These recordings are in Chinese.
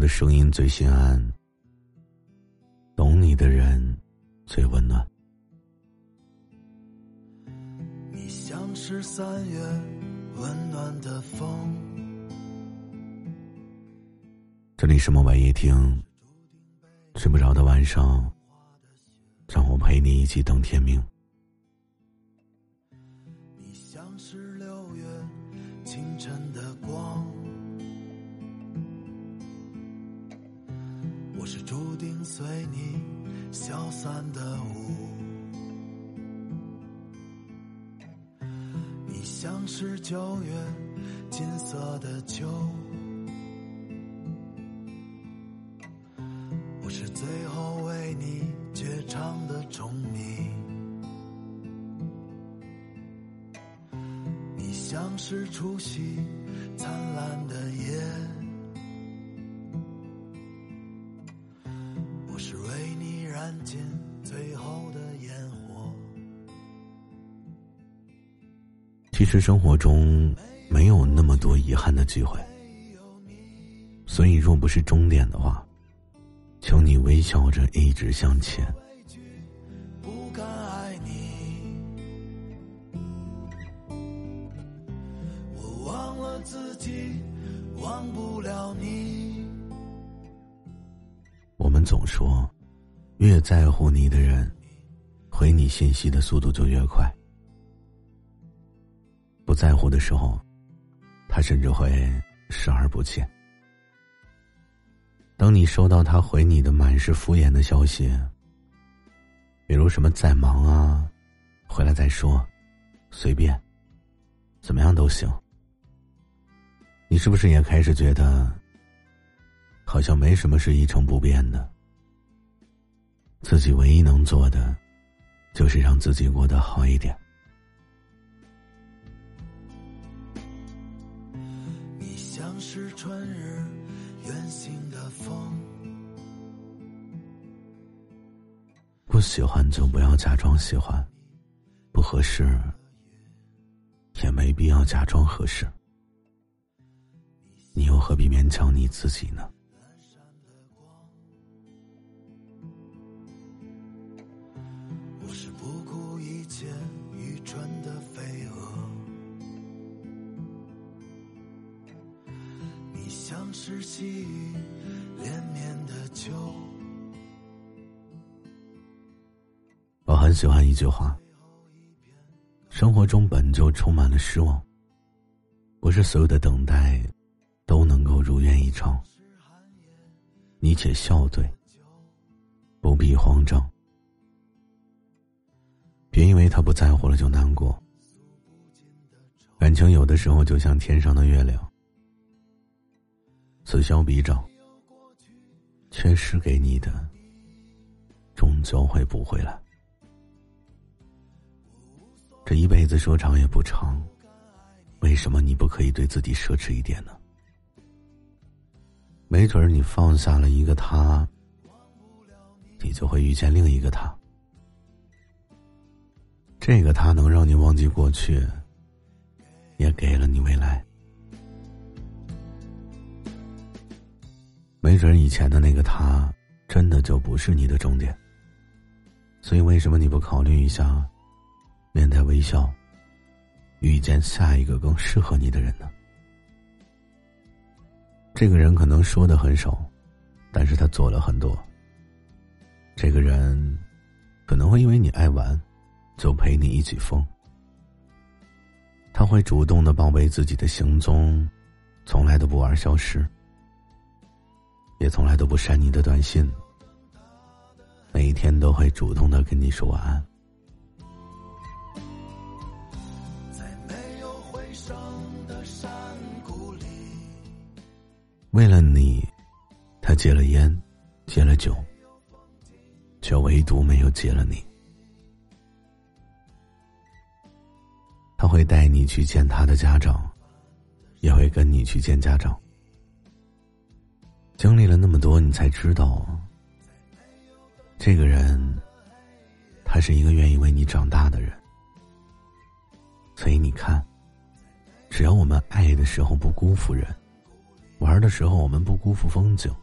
的声音最心安，懂你的人最温暖。你像是三月温暖的风。这里是梦晚夜听，睡不着的晚上，让我陪你一起等天明。你像是六月清晨的光。注定随你消散的雾，你像是九月金色的秋，我是最后为你绝唱的虫鸣，你像是除夕灿烂其实生活中没有那么多遗憾的机会，所以若不是终点的话，求你微笑着一直向前。不敢爱你，我忘了自己，忘不了你。我们总说，越在乎你的人，回你信息的速度就越快。不在乎的时候，他甚至会视而不见。当你收到他回你的满是敷衍的消息，比如什么在忙啊，回来再说，随便，怎么样都行，你是不是也开始觉得？好像没什么是一成不变的，自己唯一能做的，就是让自己过得好一点。是春日远行的风，不喜欢就不要假装喜欢，不合适也没必要假装合适，你又何必勉强你自己呢？像是细雨连绵的秋。我很喜欢一句话：生活中本就充满了失望，不是所有的等待都能够如愿以偿。你且笑对，不必慌张。别因为他不在乎了就难过。感情有的时候就像天上的月亮。此消彼长，缺失给你的，终究会补回来。这一辈子说长也不长，为什么你不可以对自己奢侈一点呢？没准儿你放下了一个他，你就会遇见另一个他。这个他能让你忘记过去，也给了你未来。没准以前的那个他，真的就不是你的终点。所以为什么你不考虑一下，面带微笑，遇见下一个更适合你的人呢？这个人可能说的很少，但是他做了很多。这个人，可能会因为你爱玩，就陪你一起疯。他会主动的报备自己的行踪，从来都不玩消失。也从来都不删你的短信，每一天都会主动的跟你说晚安。在没有回声的山谷里，为了你，他戒了烟，戒了酒，却唯独没有戒了你。他会带你去见他的家长，也会跟你去见家长。经历了那么多，你才知道，这个人，他是一个愿意为你长大的人。所以你看，只要我们爱的时候不辜负人，玩的时候我们不辜负风景，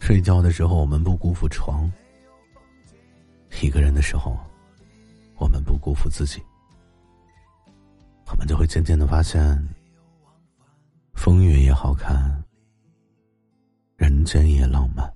睡觉的时候，我们不辜负床；一个人的时候，我们不辜负自己。我们就会渐渐的发现，风月也好看，深夜浪漫。